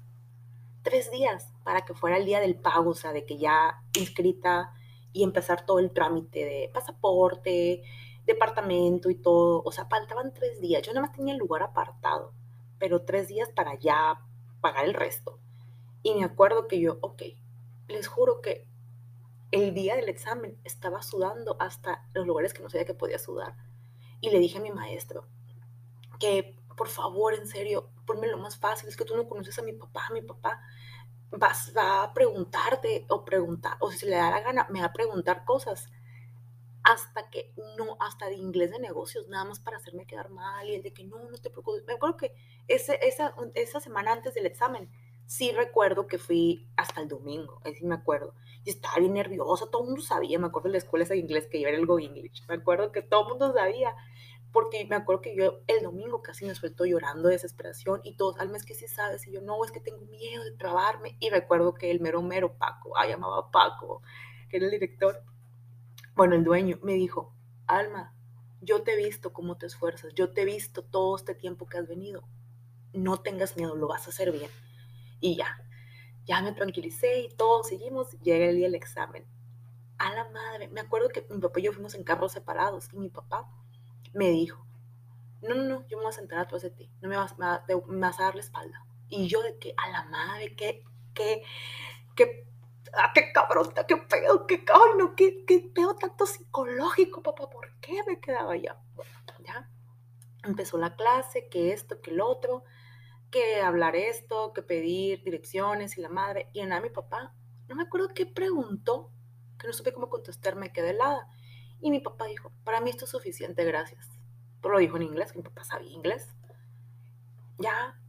tres días para que fuera el día del pago, o sea, de que ya inscrita y empezar todo el trámite de pasaporte, departamento y todo. O sea, faltaban tres días. Yo nada más tenía el lugar apartado, pero tres días para ya pagar el resto. Y me acuerdo que yo, ok, les juro que el día del examen estaba sudando hasta los lugares que no sabía que podía sudar. Y le dije a mi maestro que, por favor, en serio, ponme lo más fácil. Es que tú no conoces a mi papá. Mi papá va a preguntarte o preguntar, o si le da la gana, me va a preguntar cosas hasta que no, hasta de inglés de negocios, nada más para hacerme quedar mal y el de que no, no te preocupes. Me acuerdo que ese, esa, esa semana antes del examen, sí recuerdo que fui hasta el domingo, ahí sí me acuerdo. Y estaba bien nerviosa, todo el mundo sabía, me acuerdo de la escuela de inglés que iba era el Go English, me acuerdo que todo el mundo sabía porque me acuerdo que yo el domingo casi me suelto llorando de desesperación y todos, al mes que sí sabes, y yo no, es que tengo miedo de trabarme. Y recuerdo que el mero mero Paco, ah, llamaba Paco, que era el director, bueno, el dueño, me dijo, Alma, yo te he visto cómo te esfuerzas, yo te he visto todo este tiempo que has venido, no tengas miedo, lo vas a hacer bien. Y ya, ya me tranquilicé y todos seguimos, llega el día del examen. A la madre, me acuerdo que mi papá y yo fuimos en carros separados y mi papá me dijo, no, no, no, yo me voy a sentar atrás de ti, no me vas, a dar la espalda. Y yo de que, a la madre, qué, qué, qué, ah, qué cabrón, qué pedo, qué cabrón, qué, qué pedo tanto psicológico, papá, ¿por qué me quedaba ya? Ya empezó la clase, que esto, que el otro, que hablar esto, que pedir direcciones y la madre. Y nada mi papá, no me acuerdo qué preguntó, que no supe cómo contestar, me quedé helada. Y mi papá dijo, para mí esto es suficiente, gracias. Pero lo dijo en inglés, que mi papá sabía inglés. Ya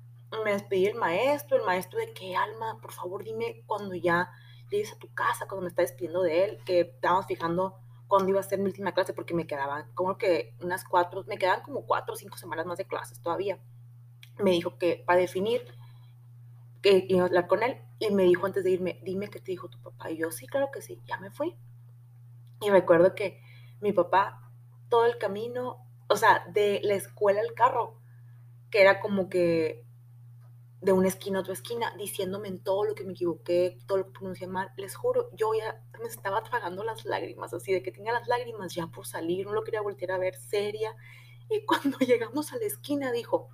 me despedí el maestro, el maestro de qué alma, por favor dime cuando ya llegues a tu casa, cuando me está despidiendo de él, que estábamos fijando cuándo iba a ser mi última clase, porque me quedaban como que unas cuatro, me quedaban como cuatro o cinco semanas más de clases todavía. Me dijo que para definir, que iba a hablar con él, y me dijo antes de irme, dime qué te dijo tu papá. Y yo, sí, claro que sí, ya me fui. Y recuerdo que mi papá todo el camino, o sea, de la escuela al carro, que era como que de una esquina a otra esquina, diciéndome en todo lo que me equivoqué, todo lo que pronuncié mal. Les juro, yo ya me estaba tragando las lágrimas, así de que tenía las lágrimas ya por salir, no lo quería voltear a ver seria. Y cuando llegamos a la esquina dijo,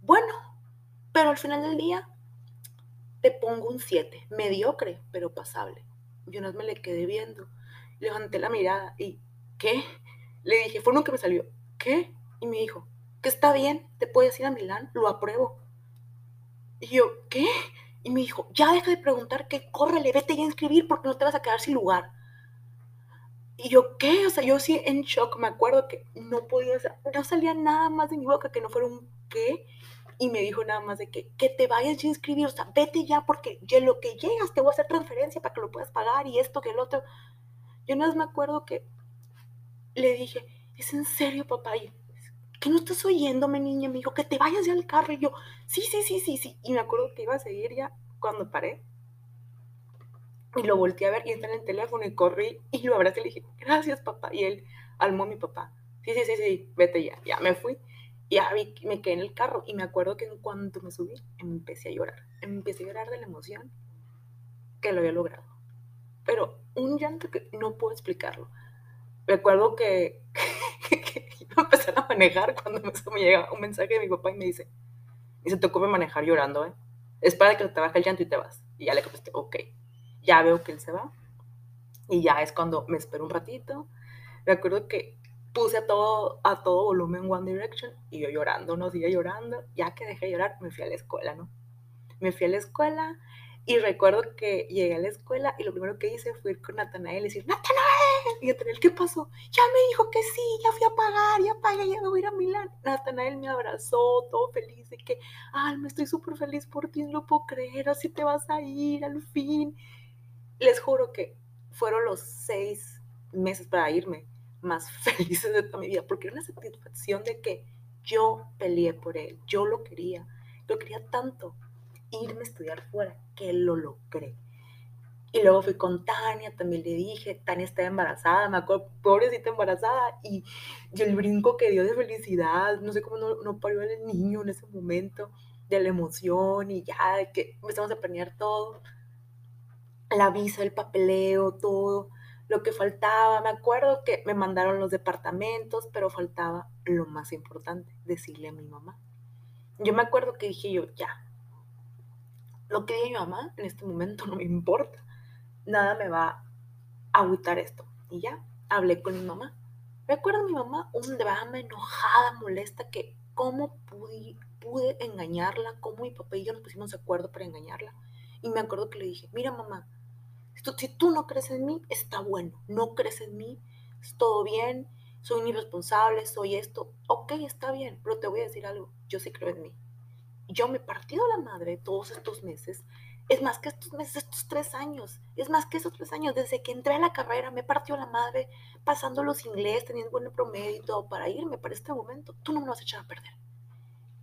bueno, pero al final del día te pongo un 7, mediocre, pero pasable. Yo no me le quedé viendo, levanté la mirada y, ¿qué? Le dije, fue uno que me salió, ¿qué? Y me dijo, que está bien, te puedes ir a Milán, lo apruebo. Y yo, ¿qué? Y me dijo, ya deja de preguntar qué, córrele, vete ya a inscribir porque no te vas a quedar sin lugar. Y yo, ¿qué? O sea, yo sí en shock, me acuerdo que no podía, o no salía nada más de mi boca que no fuera un qué. Y me dijo nada más de que, que te vayas a inscribir, o sea, vete ya porque ya lo que llegas te voy a hacer transferencia para que lo puedas pagar y esto que el otro. Yo nada más me acuerdo que le dije, ¿es en serio, papá? Y que no estás oyéndome, niña, me dijo, que te vayas ya al carro. Y yo, sí, sí, sí, sí, sí. Y me acuerdo que iba a seguir ya cuando paré. Y lo volteé a ver y entré en el teléfono y corrí y lo abracé y le dije, gracias, papá. Y él almó a mi papá. Sí, sí, sí, sí, vete ya. Ya me fui. Y ya me quedé en el carro y me acuerdo que en cuanto me subí, empecé a llorar. Empecé a llorar de la emoción que lo había logrado. Pero un llanto que no puedo explicarlo. Recuerdo que, iba a empezar a manejar cuando me, llega un mensaje de mi papá y me dice, y se te ocurre manejar llorando, ¿eh? Espera que te baje el llanto y te vas. Y ya le contesté, ok. Ya veo que él se va. Y ya es cuando me espero un ratito. Me acuerdo que puse a todo, a todo volumen One Direction y yo llorando, no sigue llorando. Ya que dejé de llorar, me fui a la escuela, ¿no? Me fui a la escuela y recuerdo que llegué a la escuela y lo primero que hice fue ir con Natanael y decir, Natanael, y Natanael, ¿qué pasó? Ya me dijo que sí, ya fui a pagar, ya pagué, ya me voy a ir a Milán. Natanael me abrazó, todo feliz, de que, ay, me estoy súper feliz por ti, no puedo creer, así te vas a ir al fin. Les juro que fueron los seis meses para irme más felices de toda mi vida, porque era una satisfacción de que yo peleé por él, yo lo quería, lo quería tanto irme a estudiar fuera, que lo logré. Y luego fui con Tania, también le dije, Tania estaba embarazada, me acuerdo, pobrecita embarazada, y, el brinco que dio de felicidad, no sé cómo no, no parió el niño en ese momento, de la emoción y ya, de que empezamos a planear todo, la visa, el papeleo, todo, lo que faltaba. Me acuerdo que me mandaron los departamentos, pero faltaba lo más importante, decirle a mi mamá. Yo me acuerdo que dije yo, ya, lo que diga mi mamá en este momento no me importa. Nada me va a agüitar esto. Y ya, hablé con mi mamá. Me acuerdo mi mamá un drama, enojada, molesta, que cómo pude, engañarla, cómo mi papá y yo nos pusimos de acuerdo para engañarla. Y me acuerdo que le dije, mira mamá, si tú, si tú no crees en mí, está bueno. No crees en mí, es todo bien, soy un irresponsable, soy esto. Ok, está bien, pero te voy a decir algo, yo sí creo en mí yo me he partido la madre todos estos meses. Es más que estos meses, estos tres años. Es más que esos tres años. Desde que entré a la carrera me he partido la madre pasando los inglés, teniendo buen promedio y todo para irme para este momento. Tú no me lo vas a echar a perder.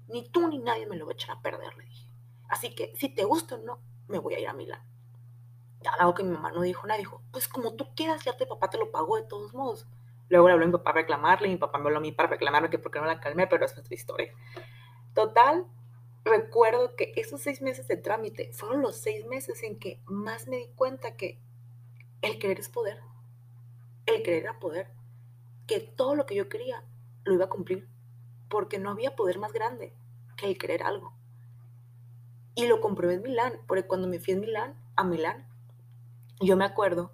Ni tú ni nadie me lo va a echar a perder, le dije. Así que si te gusta o no, me voy a ir a Milán. Ya algo que mi mamá no dijo nada, dijo, pues como tú quieras, ya tu papá te lo pagó de todos modos. Luego le habló a mi papá para reclamarle, y mi papá me habló a mí para reclamarme que por qué no la calmé, pero es otra historia. Total, recuerdo que esos seis meses de trámite fueron los seis meses en que más me di cuenta que el querer es poder. El querer era poder. Que todo lo que yo quería lo iba a cumplir. Porque no había poder más grande que el querer algo. Y lo comprobé en Milán, porque cuando me fui en Milán, a Milán, yo me acuerdo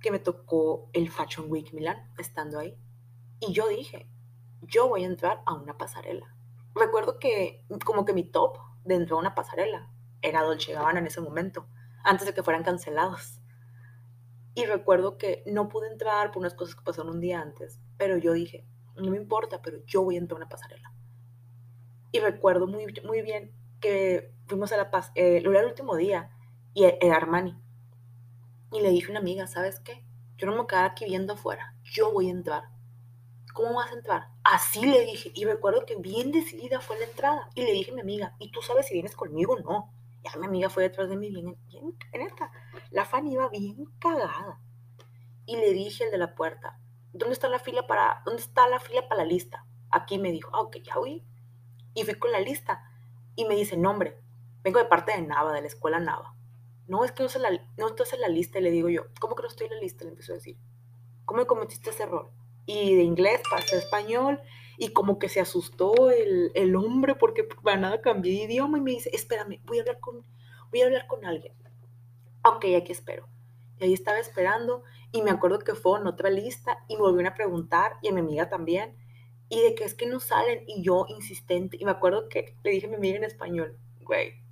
que me tocó el Fashion Week Milán, estando ahí. Y yo dije, yo voy a entrar a una pasarela recuerdo que como que mi top dentro de una pasarela era Dolce Gabbana en ese momento, antes de que fueran cancelados. Y recuerdo que no pude entrar por unas cosas que pasaron un día antes, pero yo dije, no me importa, pero yo voy a entrar a una pasarela. Y recuerdo muy, muy bien que fuimos a la paz, eh, era el último día, y era Armani. Y le dije a una amiga, ¿sabes qué? Yo no me voy aquí viendo afuera, yo voy a entrar. ¿Cómo vas a entrar? Así le dije, y recuerdo que bien decidida fue la entrada, y le dije a mi amiga, ¿y tú sabes si vienes conmigo o no? Ya mi amiga fue detrás de mí bien, en esta. La fan iba bien cagada. Y le dije al de la puerta, ¿dónde está la fila para, dónde está la fila para la lista? Aquí me dijo, ah, ok, ya voy. Y fui con la lista. Y me dice, nombre, vengo de parte de Nava, de la escuela Nava. No, es que no, se la, no estás en la lista. Y le digo yo, ¿cómo que no estoy en la lista? Le empezó a decir, ¿cómo cometiste ese error? Y de inglés pasé a español y como que se asustó el, el hombre porque para nada cambié de idioma y me dice, espérame, voy a hablar con, voy a hablar con alguien. Ok, aquí espero. Y ahí estaba esperando y me acuerdo que fue en otra lista y me volvieron a preguntar y a mi amiga también. Y de que es que no salen y yo insistente. Y me acuerdo que le dije a mi amiga en español, güey,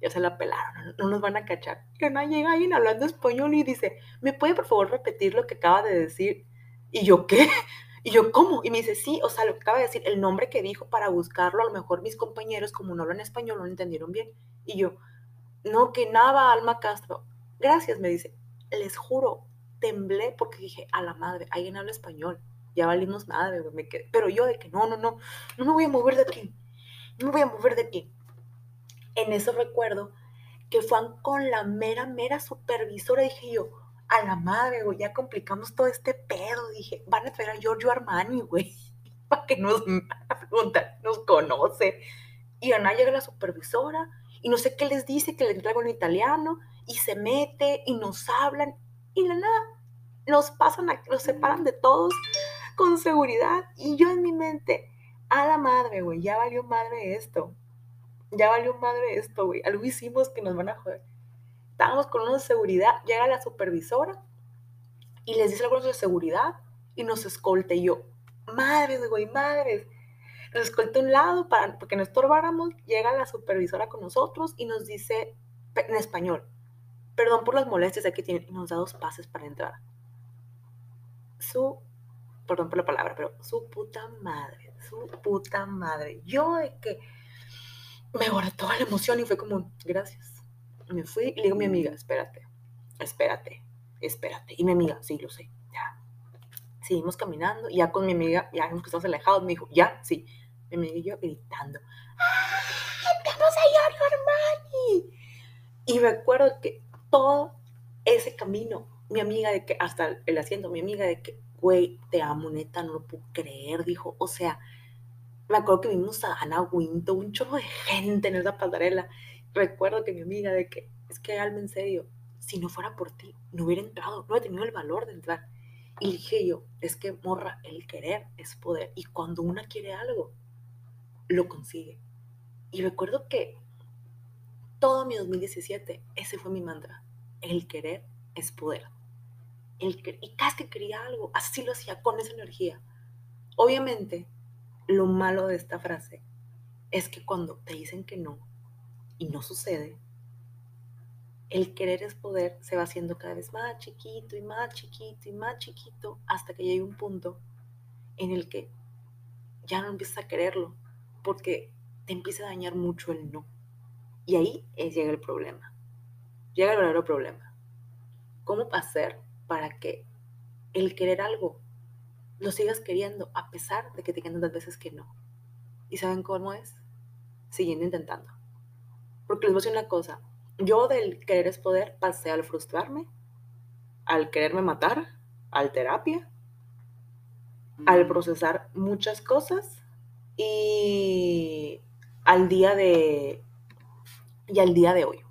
ya se la pelaron, no, nos van a cachar. Y no llega alguien hablando español y dice, ¿me puede por favor repetir lo que acaba de decir? Y yo, ¿qué? Y yo, ¿cómo? Y me dice, sí, o sea, lo que acaba de decir, el nombre que dijo para buscarlo, a lo mejor mis compañeros, como no hablan español, no lo entendieron bien. Y yo, no, que nada, Alma Castro. Gracias, me dice. Les juro, temblé porque dije, a la madre, alguien habla español. Ya valimos madre. Me quedé. Pero yo de que no, no, no, no me voy a mover de aquí. No me voy a mover de aquí. En eso recuerdo que fueron con la mera, mera supervisora. Dije yo, a la madre, güey, ya complicamos todo este pedo. Dije, van a traer a Giorgio Armani, güey, para que nos preguntar, nos conoce. Y Ana llega la supervisora y no sé qué les dice, que le traigo en italiano y se mete y nos hablan y la nada, nos pasan, a, nos separan de todos con seguridad y yo en mi mente, a la madre, güey, ya valió madre esto. Ya valió madre esto, güey. Algo hicimos que nos van a joder estábamos con unos de seguridad, llega la supervisora y les dice algo de seguridad y nos escolta. Y yo, madres, güey, madres. Nos escolta a un lado para que no estorbáramos. Llega la supervisora con nosotros y nos dice en español, perdón por las molestias que tienen. Y nos da dos pases para entrar. Su, perdón por la palabra, pero su puta madre, su puta madre. Yo de que me guardé toda la emoción y fue como, gracias me fui y le digo a mi amiga, espérate, espérate, espérate. Y mi amiga, sí, lo sé, ya. Seguimos caminando ya con mi amiga, ya que estamos alejados, me dijo, ya, sí. Mi amiga y yo gritando, ¡Ah, ¡Vamos a Giorgio Armani! Y recuerdo que todo ese camino, mi amiga de que, hasta el asiento, mi amiga de que, güey, te amo, neta, no lo puedo creer, dijo, o sea, me acuerdo que vimos a Ana Winto, un chorro de gente en esa pasarela, recuerdo que mi amiga de que, es que Alma, en serio, si no fuera por ti, no hubiera entrado, no hubiera tenido el valor de entrar. Y dije yo, es que morra, el querer es poder. Y cuando una quiere algo, lo consigue. Y recuerdo que todo mi 2017, ese fue mi mantra. El querer es poder. El y cada vez que quería algo, así lo hacía con esa energía. Obviamente, lo malo de esta frase es que cuando te dicen que no, y no sucede, el querer es poder se va haciendo cada vez más chiquito y más chiquito y más chiquito hasta que llegue un punto en el que ya no empiezas a quererlo porque te empieza a dañar mucho el no. Y ahí llega el problema. Llega el verdadero problema. ¿Cómo hacer para que el querer algo lo sigas queriendo a pesar de que te quedan tantas veces que no? ¿Y saben cómo es? Siguiendo intentando. Porque les voy a decir una cosa, yo del querer es poder pasé al frustrarme, al quererme matar, al terapia, al mm. procesar muchas cosas y al día de y al día de hoy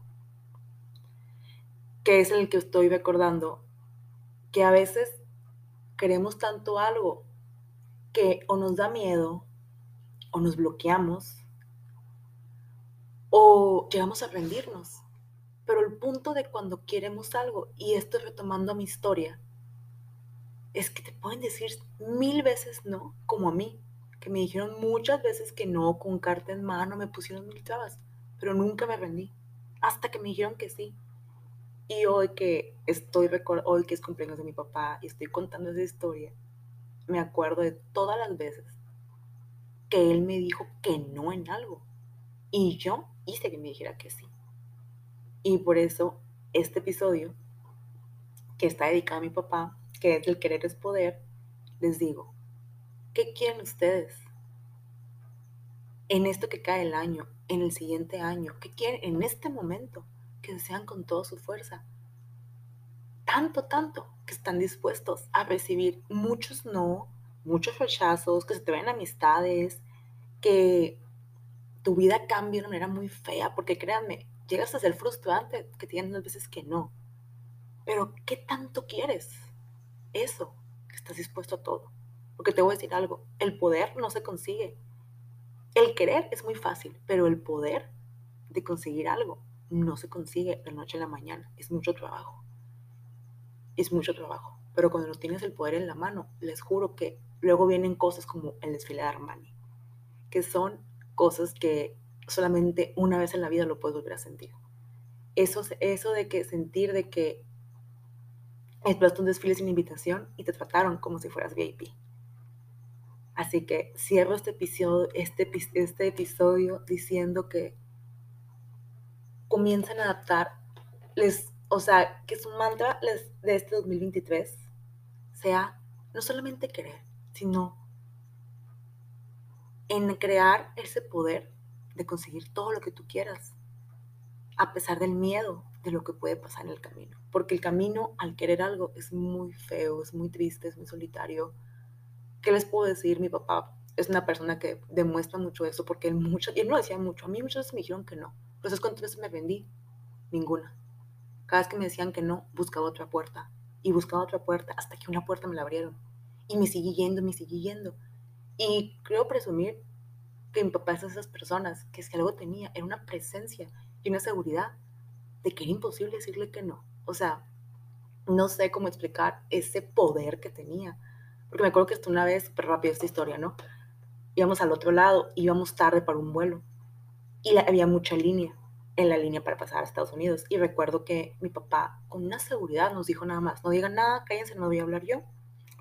que es el que estoy recordando que a veces queremos tanto algo que o nos da miedo o nos bloqueamos o llegamos a rendirnos. Pero el punto de cuando queremos algo, y esto retomando mi historia, es que te pueden decir mil veces no, como a mí, que me dijeron muchas veces que no, con carta en mano, me pusieron mil trabas, pero nunca me rendí, hasta que me dijeron que sí. Y hoy que estoy hoy que es cumpleaños de mi papá y estoy contando esa historia, me acuerdo de todas las veces que él me dijo que no en algo. Y yo hice que me dijera que sí. Y por eso este episodio, que está dedicado a mi papá, que es el querer es poder, les digo, ¿qué quieren ustedes? En esto que cae el año, en el siguiente año, ¿qué quieren en este momento? Que desean con toda su fuerza. tanto, tanto, que están dispuestos a recibir muchos no, muchos rechazos, que se te amistades, que tu vida cambie de una manera muy fea, porque créanme, llegas a ser frustrante que tienen unas veces que no. Pero, ¿qué tanto quieres? Eso, que estás dispuesto a todo. Porque te voy a decir algo, el poder no se consigue. El querer es muy fácil, pero el poder de conseguir algo no se consigue de noche a la mañana. Es mucho trabajo. Es mucho trabajo. Pero cuando no tienes el poder en la mano, les juro que luego vienen cosas como el desfile de Armani, que son cosas que solamente una vez en la vida lo puedes volver a sentir. Eso, eso de que sentir de que esperaste un desfile sin invitación y te trataron como si fueras VIP. Así que cierro este episodio, este, este episodio diciendo que comiencen a adaptar, les, o sea, que su mantra les, de este 2023 sea no solamente querer, sino en crear ese poder de conseguir todo lo que tú quieras, a pesar del miedo de lo que puede pasar en el camino. Porque el camino al querer algo es muy feo, es muy triste, es muy solitario. ¿Qué les puedo decir? Mi papá es una persona que demuestra mucho eso, porque él, mucho, él no decía mucho. A mí muchas veces me dijeron que no. Entonces, ¿cuántas veces me vendí? Ninguna. Cada vez que me decían que no, buscaba otra puerta. Y buscaba otra puerta hasta que una puerta me la abrieron. Y me seguí yendo, me seguí yendo. Y creo presumir que mi papá es de esas personas que si algo tenía era una presencia y una seguridad de que era imposible decirle que no. O sea, no sé cómo explicar ese poder que tenía. Porque me acuerdo que esto una vez, súper rápido esta historia, ¿no? Íbamos al otro lado, íbamos tarde para un vuelo y había mucha línea en la línea para pasar a Estados Unidos. Y recuerdo que mi papá, con una seguridad, nos dijo nada más, no digan nada, cállense, no voy a hablar yo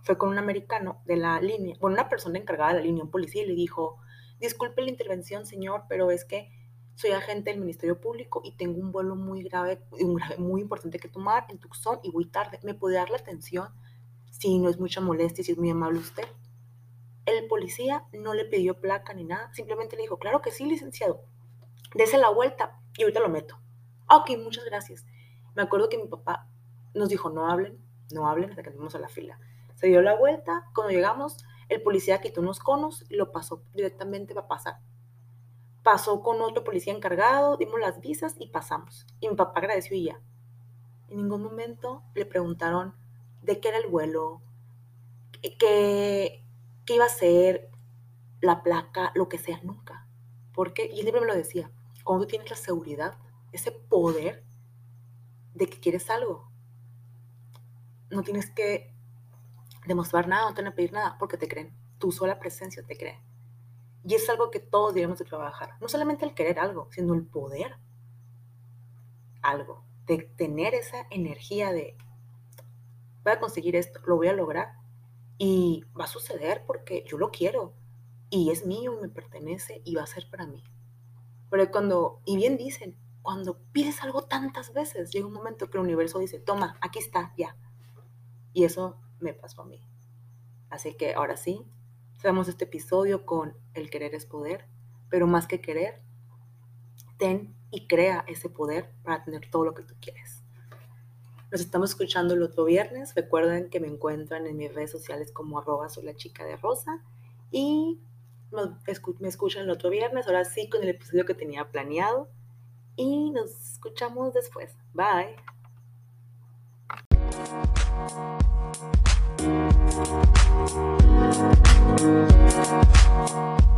fue con un americano de la línea, bueno, una persona encargada de la línea, un policía, y le dijo, disculpe la intervención, señor, pero es que soy agente del Ministerio Público y tengo un vuelo muy grave, muy importante que tomar en Tucson y voy tarde. ¿Me puede dar la atención si no es mucha molestia, si es muy amable usted? El policía no le pidió placa ni nada, simplemente le dijo, claro que sí, licenciado, dese la vuelta y ahorita lo meto. Ok, muchas gracias. Me acuerdo que mi papá nos dijo, no hablen, no hablen hasta que entremos a la fila. Se dio la vuelta, cuando llegamos, el policía quitó unos conos y lo pasó directamente para pasar. Pasó con otro policía encargado, dimos las visas y pasamos. Y mi papá agradeció y ya. En ningún momento le preguntaron de qué era el vuelo, qué, qué iba a ser, la placa, lo que sea, nunca. Porque, y él siempre me lo decía, cuando tú tienes la seguridad, ese poder de que quieres algo, no tienes que demostrar nada, no tener que pedir nada, porque te creen. Tu sola presencia te cree. Y es algo que todos debemos de trabajar. No solamente el querer algo, sino el poder algo. De tener esa energía de, voy a conseguir esto, lo voy a lograr. Y va a suceder porque yo lo quiero. Y es mío, me pertenece y va a ser para mí. Pero cuando, y bien dicen, cuando pides algo tantas veces, llega un momento que el universo dice, toma, aquí está, ya. Y eso me pasó a mí. Así que ahora sí, cerramos este episodio con el querer es poder, pero más que querer, ten y crea ese poder para tener todo lo que tú quieres. Nos estamos escuchando el otro viernes. Recuerden que me encuentran en mis redes sociales como arroba soy la chica de rosa. Y me escuchan el otro viernes, ahora sí con el episodio que tenía planeado. Y nos escuchamos después. Bye. Thank you.